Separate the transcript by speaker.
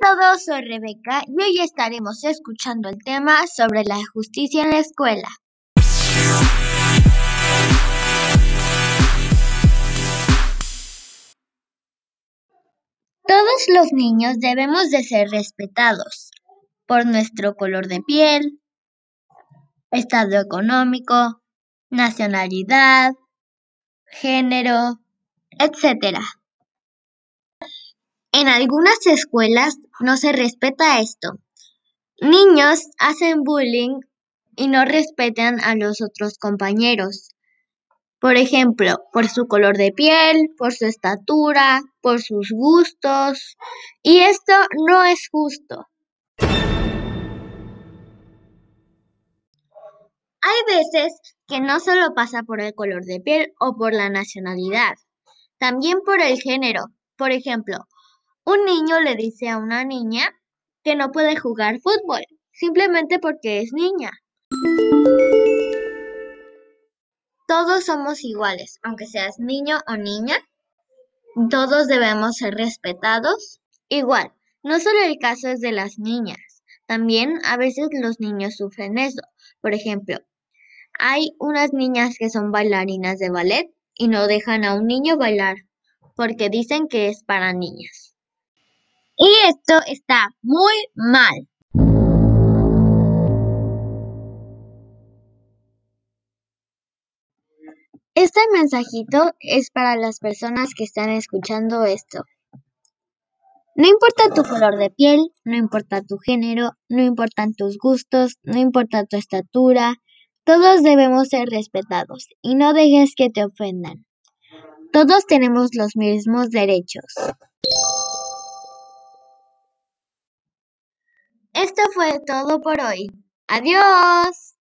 Speaker 1: a todos, soy Rebeca y hoy estaremos escuchando el tema sobre la justicia en la escuela. Todos los niños debemos de ser respetados por nuestro color de piel, estado económico, nacionalidad, género, etc. En algunas escuelas no se respeta esto. Niños hacen bullying y no respetan a los otros compañeros. Por ejemplo, por su color de piel, por su estatura, por sus gustos. Y esto no es justo. Hay veces que no solo pasa por el color de piel o por la nacionalidad, también por el género. Por ejemplo, un niño le dice a una niña que no puede jugar fútbol, simplemente porque es niña. Todos somos iguales, aunque seas niño o niña. Todos debemos ser respetados. Igual, no solo el caso es de las niñas, también a veces los niños sufren eso. Por ejemplo, hay unas niñas que son bailarinas de ballet y no dejan a un niño bailar porque dicen que es para niñas. Y esto está muy mal. Este mensajito es para las personas que están escuchando esto. No importa tu color de piel, no importa tu género, no importan tus gustos, no importa tu estatura, todos debemos ser respetados y no dejes que te ofendan. Todos tenemos los mismos derechos. Esto fue todo por hoy. Adiós.